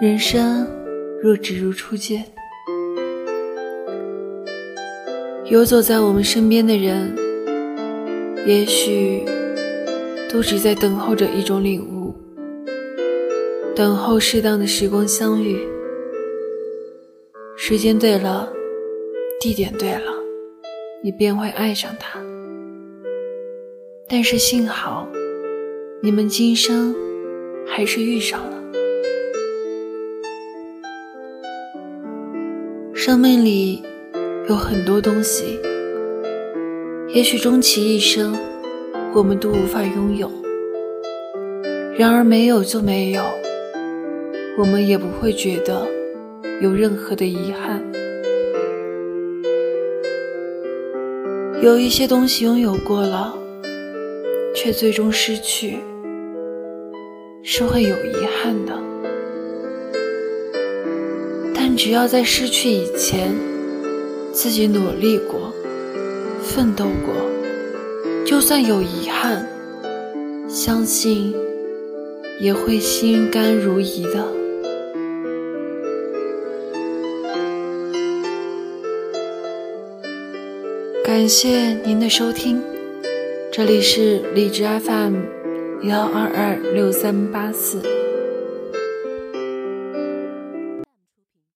人生若只如初见，游走在我们身边的人，也许都只在等候着一种领悟，等候适当的时光相遇。时间对了，地点对了，你便会爱上他。但是幸好，你们今生还是遇上了。生命里有很多东西，也许终其一生，我们都无法拥有。然而没有就没有，我们也不会觉得有任何的遗憾。有一些东西拥有过了，却最终失去，是会有遗憾的。只要在失去以前，自己努力过、奋斗过，就算有遗憾，相信也会心甘如饴的。感谢您的收听，这里是荔枝 FM 幺二二六三八四。